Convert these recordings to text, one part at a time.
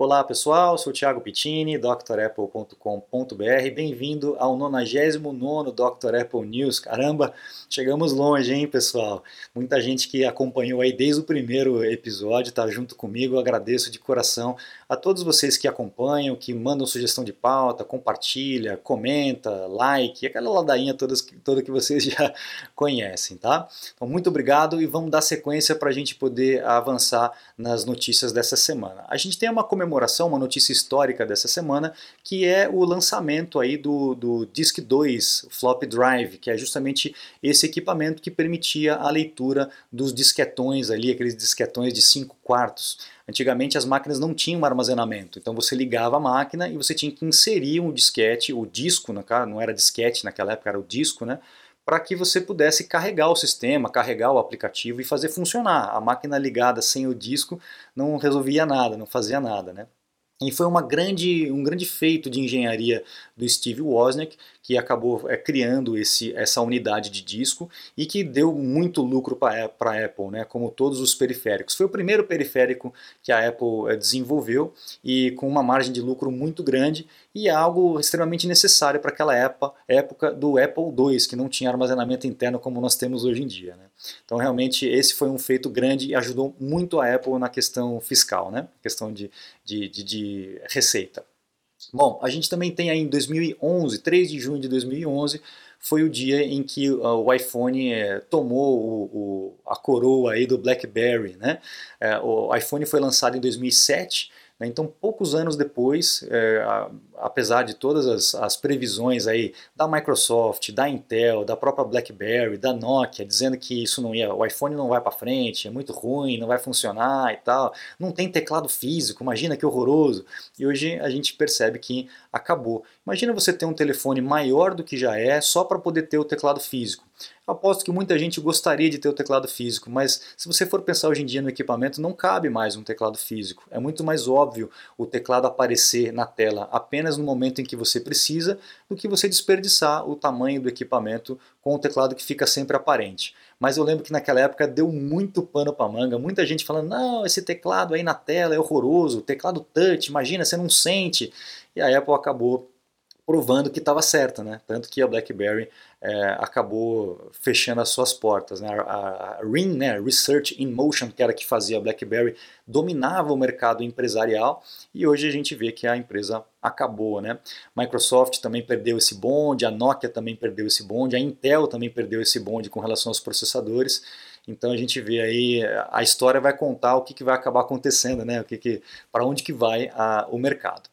Olá pessoal, sou Thiago Pittini, drapple.com.br. Bem-vindo ao 99 Dr. Apple News. Caramba, chegamos longe, hein, pessoal? Muita gente que acompanhou aí desde o primeiro episódio, tá junto comigo. Eu agradeço de coração a todos vocês que acompanham, que mandam sugestão de pauta, compartilha, comenta, like, aquela ladainha todas, toda que vocês já conhecem, tá? Então, muito obrigado e vamos dar sequência para a gente poder avançar nas notícias dessa semana. A gente tem uma comemoração comemoração, uma notícia histórica dessa semana, que é o lançamento aí do, do Disk 2 Flop Drive, que é justamente esse equipamento que permitia a leitura dos disquetões ali, aqueles disquetões de 5 quartos. Antigamente as máquinas não tinham armazenamento, então você ligava a máquina e você tinha que inserir um disquete, o disco, não era disquete naquela época, era o disco, né? Para que você pudesse carregar o sistema, carregar o aplicativo e fazer funcionar. A máquina ligada sem o disco não resolvia nada, não fazia nada, né? E foi uma grande, um grande feito de engenharia do Steve Wozniak, que acabou é, criando esse, essa unidade de disco e que deu muito lucro para a Apple, né, como todos os periféricos. Foi o primeiro periférico que a Apple é, desenvolveu e com uma margem de lucro muito grande e algo extremamente necessário para aquela época, época do Apple II, que não tinha armazenamento interno como nós temos hoje em dia. Né. Então realmente esse foi um feito grande e ajudou muito a Apple na questão fiscal, né, questão de, de, de, de receita. Bom, a gente também tem aí em 2011, 3 de junho de 2011, foi o dia em que uh, o iPhone eh, tomou o, o, a coroa aí do BlackBerry, né? Eh, o iPhone foi lançado em 2007 né? Então, poucos anos depois, a, apesar de todas as, as, previsões aí da Microsoft, da Intel, da própria BlackBerry, da Nokia, dizendo que isso não ia, o iPhone não vai para frente, é muito ruim, não vai funcionar e tal, não tem teclado físico, imagina que horroroso. E hoje a gente percebe que acabou. Imagina você ter um telefone maior do que já é só para poder ter o teclado físico. Aposto que muita gente gostaria de ter o teclado físico, mas se você for pensar hoje em dia no equipamento, não cabe mais um teclado físico. É muito mais óbvio o teclado aparecer na tela apenas no momento em que você precisa, do que você desperdiçar o tamanho do equipamento com o teclado que fica sempre aparente. Mas eu lembro que naquela época deu muito pano para manga, muita gente falando: não, esse teclado aí na tela é horroroso, teclado touch, imagina, você não sente. E a Apple acabou provando que estava certa, né? Tanto que a BlackBerry é, acabou fechando as suas portas. Né? A, a né? Research in Motion, que era que fazia a BlackBerry, dominava o mercado empresarial e hoje a gente vê que a empresa acabou. Né? Microsoft também perdeu esse bonde, a Nokia também perdeu esse bonde, a Intel também perdeu esse bonde com relação aos processadores. Então a gente vê aí, a história vai contar o que, que vai acabar acontecendo, né? o que, que, para onde que vai a, o mercado.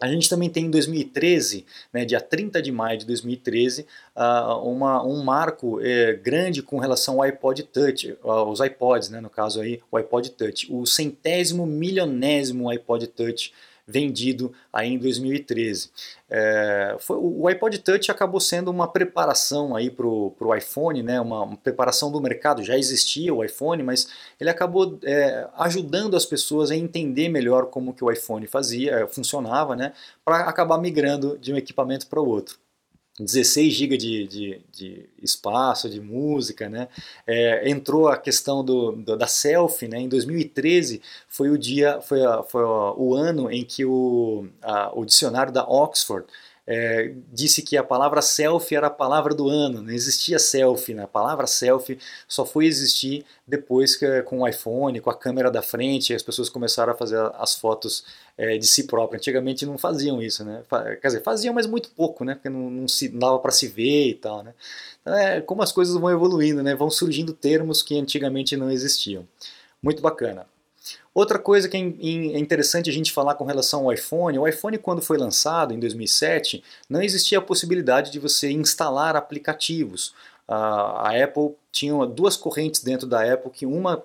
A gente também tem em 2013, né, dia 30 de maio de 2013, uh, ah, uma, um marco eh, grande com relação ao iPod Touch, uh, os iPods, né, no caso aí, o iPod Touch, o centésimo milionésimo iPod Touch vendido aí em 2013. É, foi, o iPod Touch acabou sendo uma preparação aí para o iPhone, né, uma, uma, preparação do mercado, já existia o iPhone, mas ele acabou é, ajudando as pessoas a entender melhor como que o iPhone fazia, funcionava, né, para acabar migrando de um equipamento para o outro. 16 GB de, de, de, espaço, de música, né? É, entrou a questão do, do, da selfie, né? Em 2013 foi o dia, foi, a, foi a, o ano em que o, a, o dicionário da Oxford é, disse que a palavra selfie era a palavra do ano, não existia selfie, né? a palavra selfie só foi existir depois que com o iPhone, com a câmera da frente, as pessoas começaram a fazer as fotos é, de si próprias. Antigamente não faziam isso, né? Quer dizer, faziam, mas muito pouco, né? Porque não, não, se, não dava para se ver e tal, né? Então, é como as coisas vão evoluindo, né? Vão surgindo termos que antigamente não existiam. Muito bacana. Outra coisa que é interessante a gente falar com relação ao iPhone, o iPhone quando foi lançado em 2007, não existia a possibilidade de você instalar aplicativos. A Apple tinha duas correntes dentro da Apple, que uma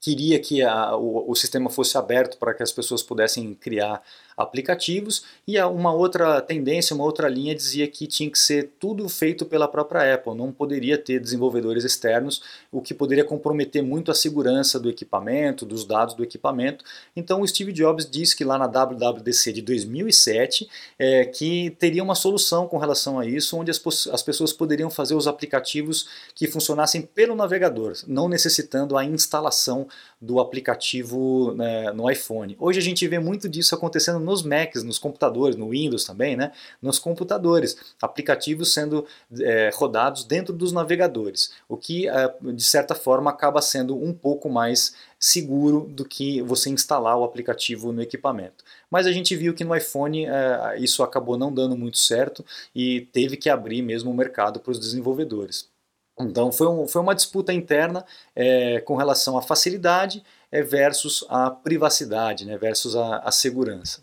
queria que a, o, o, sistema fosse aberto para que as pessoas pudessem criar aplicativos e uma outra tendência, uma outra linha dizia que tinha que ser tudo feito pela própria Apple, não poderia ter desenvolvedores externos, o que poderia comprometer muito a segurança do equipamento, dos dados do equipamento. Então o Steve Jobs disse que lá na WWDC de 2007 é, que teria uma solução com relação a isso, onde as, as pessoas poderiam fazer os aplicativos que funcionassem pelo navegador, não necessitando a instalação do aplicativo né, no iPhone. Hoje a gente vê muito disso acontecendo nos Macs, nos computadores, no Windows também, né? Nos computadores, aplicativos sendo é, rodados dentro dos navegadores, o que é, de certa forma acaba sendo um pouco mais seguro do que você instalar o aplicativo no equipamento. Mas a gente viu que no iPhone é, isso acabou não dando muito certo e teve que abrir mesmo o mercado para os desenvolvedores. Então foi, um, foi uma disputa interna é, com relação à facilidade é, versus a privacidade, né, versus a, a segurança.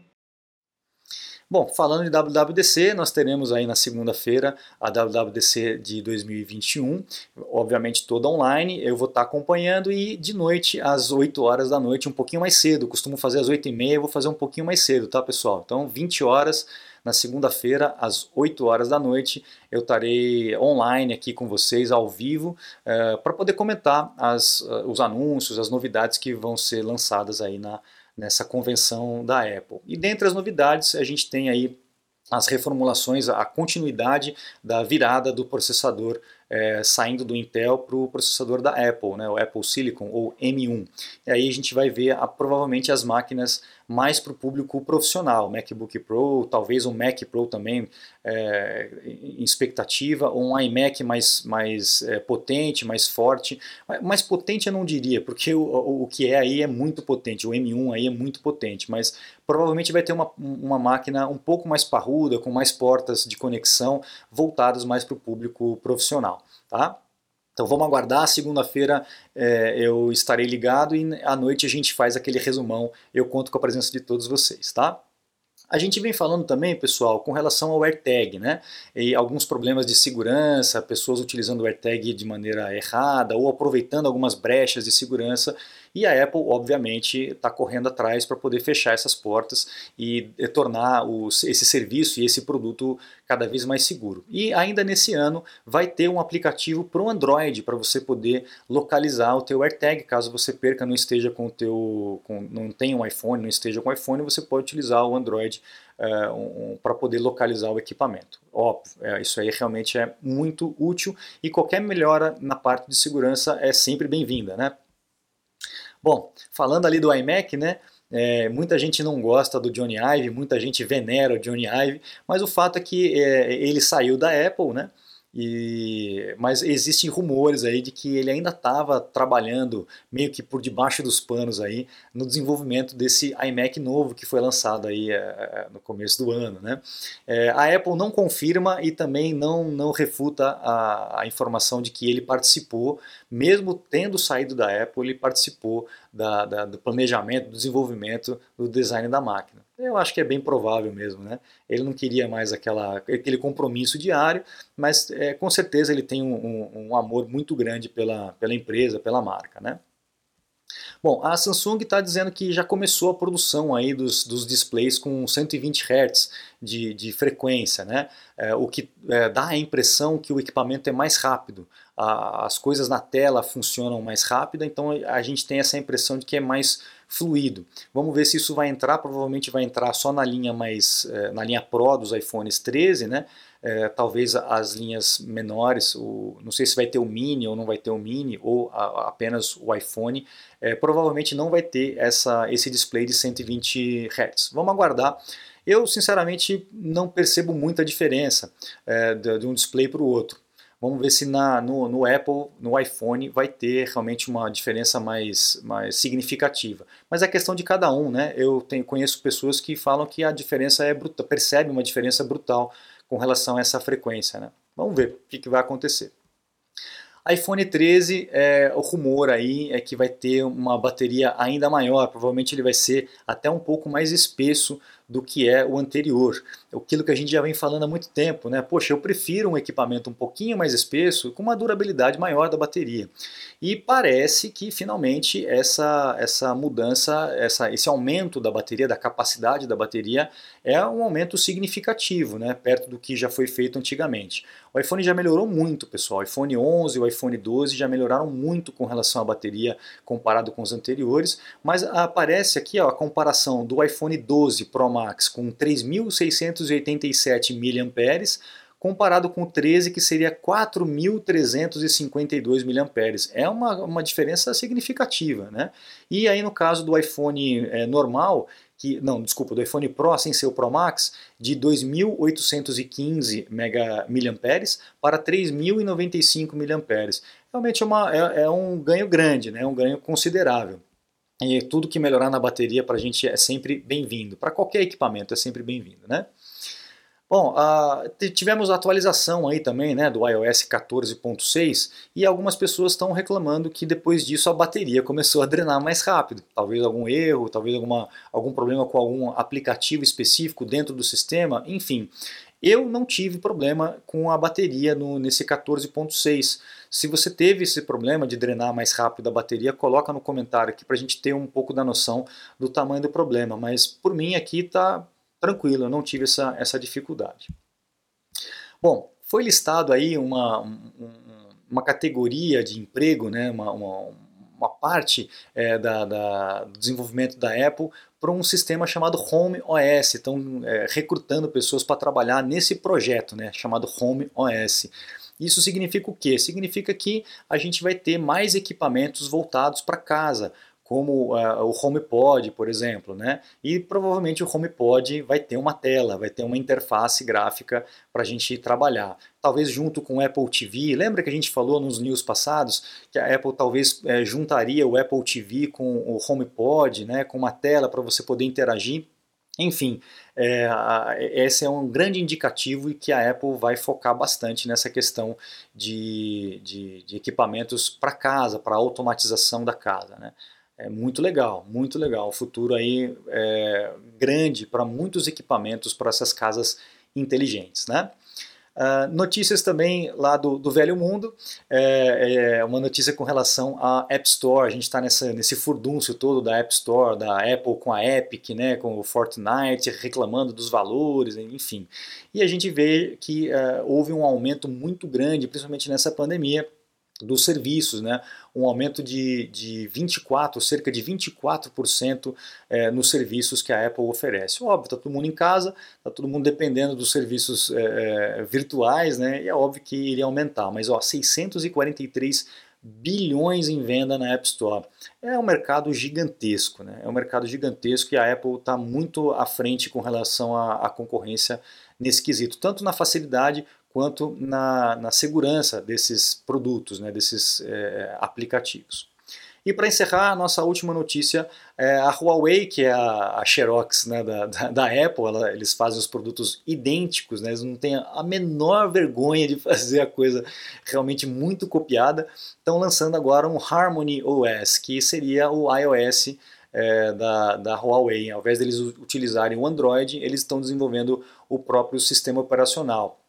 Bom, falando de WWDC, nós teremos aí na segunda-feira a WWDC de 2021, obviamente toda online, eu vou estar acompanhando e de noite às 8 horas da noite, um pouquinho mais cedo, costumo fazer às 8 e meia, vou fazer um pouquinho mais cedo, tá pessoal? Então 20 horas na segunda-feira, às 8 horas da noite, eu estarei online aqui com vocês, ao vivo, uh, para poder comentar as, uh, os anúncios, as novidades que vão ser lançadas aí na, nessa convenção da Apple. E dentre as novidades, a gente tem aí as reformulações, a continuidade da virada do processador é, saindo do Intel para o processador da Apple, né, o Apple Silicon ou M1. E aí a gente vai ver a, provavelmente as máquinas mais para o público profissional, MacBook Pro, talvez um Mac Pro também é, em expectativa, ou um iMac mais, mais é, potente, mais forte. Mais potente eu não diria, porque o, o, o, que é aí é muito potente, o M1 aí é muito potente, mas provavelmente vai ter uma, uma máquina um pouco mais parruda, com mais portas de conexão, voltadas mais para o público profissional. Tá? Então vamos aguardar, segunda-feira é, eu estarei ligado e à noite a gente faz aquele resumão, eu conto com a presença de todos vocês, tá? A gente vem falando também, pessoal, com relação ao AirTag, né? E alguns problemas de segurança, pessoas utilizando o AirTag de maneira errada ou aproveitando algumas brechas de segurança. E a Apple, obviamente, está correndo atrás para poder fechar essas portas e tornar os, esse serviço e esse produto cada vez mais seguro. E ainda nesse ano vai ter um aplicativo para o Android para você poder localizar o teu AirTag, caso você perca, não esteja com o teu, com, não tenha um iPhone, não esteja com iPhone, você pode utilizar o Android é, um, para poder localizar o equipamento. Óbvio, é, isso aí realmente é muito útil e qualquer melhora na parte de segurança é sempre bem-vinda, né? Bom, falando ali do iMac, né? É, muita gente não gosta do Johnny Ive, muita gente venera o Johnny Ive, mas o fato é que é, ele saiu da Apple, né? E, mas existem rumores aí de que ele ainda estava trabalhando meio que por debaixo dos panos aí no desenvolvimento desse iMac novo que foi lançado aí é, no começo do ano, né? É, a Apple não confirma e também não, não refuta a, a informação de que ele participou, mesmo tendo saído da Apple, ele participou da, da, do planejamento, do desenvolvimento, do design da máquina. Eu acho que é bem provável mesmo, né? Ele não queria mais aquela, aquele compromisso diário, mas é, com certeza ele tem um, um, um, amor muito grande pela, pela empresa, pela marca, né? Bom, a Samsung está dizendo que já começou a produção aí dos, dos displays com 120 Hz de, de frequência, né? É, o que é, dá a impressão que o equipamento é mais rápido, a, as coisas na tela funcionam mais rápido, então a gente tem essa impressão de que é mais fluido. Vamos ver se isso vai entrar, provavelmente vai entrar só na linha mais é, na linha Pro dos iPhones 13, né? É, talvez as linhas menores, o, não sei se vai ter o Mini ou não vai ter o Mini, ou a, apenas o iPhone, é, provavelmente não vai ter essa, esse display de 120 Hz. Vamos aguardar. Eu, sinceramente, não percebo muita diferença é, de, de um display para o outro. Vamos ver se na, no, no, Apple, no iPhone, vai ter realmente uma diferença mais, mais significativa. Mas é questão de cada um, né? Eu tenho, conheço pessoas que falam que a diferença é brutal, percebem uma diferença brutal com relação a essa frequência, né? Vamos ver o que, que vai acontecer iPhone 13, é, o rumor aí é que vai ter uma bateria ainda maior, provavelmente ele vai ser até um pouco mais espesso do que é o anterior. Aquilo que a gente já vem falando há muito tempo, né? Poxa, eu prefiro um equipamento um pouquinho mais espesso com uma durabilidade maior da bateria. E parece que finalmente essa, essa mudança, essa, esse aumento da bateria, da capacidade da bateria, é um aumento significativo, né? perto do que já foi feito antigamente. O iPhone já melhorou muito, pessoal. O iPhone 11 e o iPhone 12 já melhoraram muito com relação à bateria comparado com os anteriores, mas aparece aqui ó, a comparação do iPhone 12 Pro Max com 3.687 mAh comparado com o 13 que seria 4.352 mAh. É uma, uma diferença significativa. Né? E aí no caso do iPhone é, normal, que, não, desculpa, do iPhone Pro sem ser o Pro Max, de 2.815 mAh para 3.095 mAh. Realmente é, uma, é, é um ganho grande, né? um ganho considerável. E tudo que melhorar na bateria para a gente é sempre bem-vindo. Para qualquer equipamento é sempre bem-vindo. Né? Bom, uh, tivemos atualização aí também né, do iOS 14.6 e algumas pessoas estão reclamando que depois disso a bateria começou a drenar mais rápido. Talvez algum erro, talvez alguma, algum problema com algum aplicativo específico dentro do sistema, enfim. Eu não tive problema com a bateria no, nesse 14.6. Se você teve esse problema de drenar mais rápido a bateria, coloca no comentário aqui para a gente ter um pouco da noção do tamanho do problema. Mas por mim aqui está tranquilo, eu não tive essa, essa dificuldade. Bom, foi listado aí uma, uma categoria de emprego, né, uma, uma, uma parte é, da, da, do desenvolvimento da Apple para um sistema chamado Home OS. Estão é, recrutando pessoas para trabalhar nesse projeto né, chamado Home OS. Isso significa o quê? Significa que a gente vai ter mais equipamentos voltados para casa, como uh, o HomePod, por exemplo, né? E provavelmente o HomePod vai ter uma tela, vai ter uma interface gráfica para a gente trabalhar. Talvez junto com o Apple TV. Lembra que a gente falou nos news passados que a Apple talvez é, juntaria o Apple TV com o HomePod, né? Com uma tela para você poder interagir. Enfim, é, esse é um grande indicativo e que a Apple vai focar bastante nessa questão de, de, de equipamentos para casa, para automatização da casa. Né? É muito legal, muito legal. O futuro aí é grande para muitos equipamentos para essas casas inteligentes, né? Uh, notícias também lá do, do velho mundo, é, é, uma notícia com relação à App Store, a gente está nesse furdúncio todo da App Store, da Apple com a Epic, né, com o Fortnite, reclamando dos valores, enfim. E a gente vê que uh, houve um aumento muito grande, principalmente nessa pandemia, dos serviços, né? um aumento de, de 24, cerca de 24% é, nos serviços que a Apple oferece. Óbvio, está todo mundo em casa, está todo mundo dependendo dos serviços é, é, virtuais, né? e é óbvio que iria aumentar, mas ó, 643 bilhões em venda na App Store. É um mercado gigantesco, né? é um mercado gigantesco e a Apple está muito à frente com relação à, à concorrência nesse quesito, tanto na facilidade quanto na, na segurança desses produtos, né, desses é, aplicativos. E para encerrar, a nossa última notícia é a Huawei, que é a, a Xerox né, da, da, da, Apple, ela, eles fazem os produtos idênticos, né, eles não têm a menor vergonha de fazer a coisa realmente muito copiada. Estão lançando agora um Harmony OS, que seria o iOS é, da, da Huawei. Ao invés deles utilizarem o Android, eles estão desenvolvendo o próprio sistema operacional.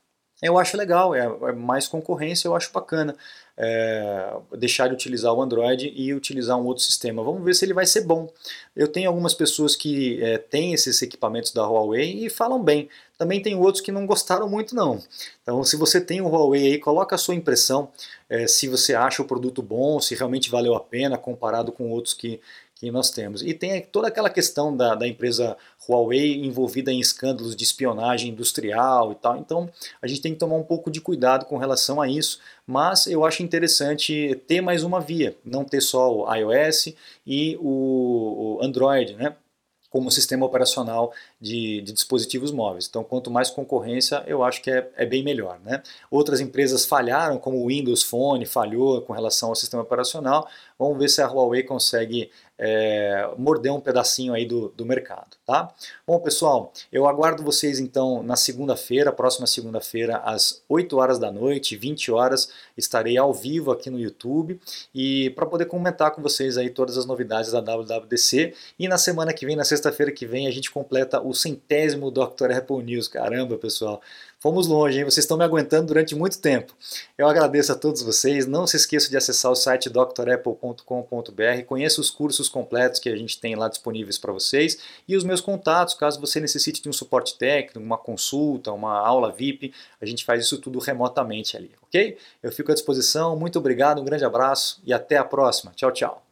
Eu acho legal, é, é mais concorrência, eu acho bacana é, deixar de utilizar o Android e utilizar um outro sistema. Vamos ver se ele vai ser bom. Eu tenho algumas pessoas que é, têm esses equipamentos da Huawei e falam bem. Também tem outros que não gostaram muito não. Então se você tem um Huawei aí, coloca a sua impressão, é, se você acha o produto bom, se realmente valeu a pena comparado com outros que, que nós temos. E tem toda aquela questão da, da empresa Huawei envolvida em escândalos de espionagem industrial e tal. Então a gente tem que tomar um pouco de cuidado com relação a isso, mas eu acho interessante ter mais uma via, não ter só o iOS e o, o Android, né? como sistema operacional de, de, dispositivos móveis. Então, quanto mais concorrência, eu acho que é, é, bem melhor. Né? Outras empresas falharam, como o Windows Phone falhou com relação ao sistema operacional. Vamos ver se a Huawei consegue é, morder um pedacinho aí do, do mercado, tá? Bom, pessoal, eu aguardo vocês então na segunda-feira, próxima segunda-feira, às 8 horas da noite, 20 horas, estarei ao vivo aqui no YouTube e para poder comentar com vocês aí todas as novidades da WWDC e na semana que vem, na sexta-feira que vem, a gente completa o centésimo Dr. Apple News. Caramba, pessoal, fomos longe, hein? Vocês estão me aguentando durante muito tempo. Eu agradeço a todos vocês. Não se esqueçam de acessar o site drapple.com.br, conheça os cursos completos que a gente tem lá disponíveis para vocês e os meus contatos, caso você necessite de um suporte técnico, uma consulta, uma aula VIP, a gente faz isso tudo remotamente ali, ok? Eu fico à disposição. Muito obrigado, um grande abraço e até a próxima. Tchau, tchau.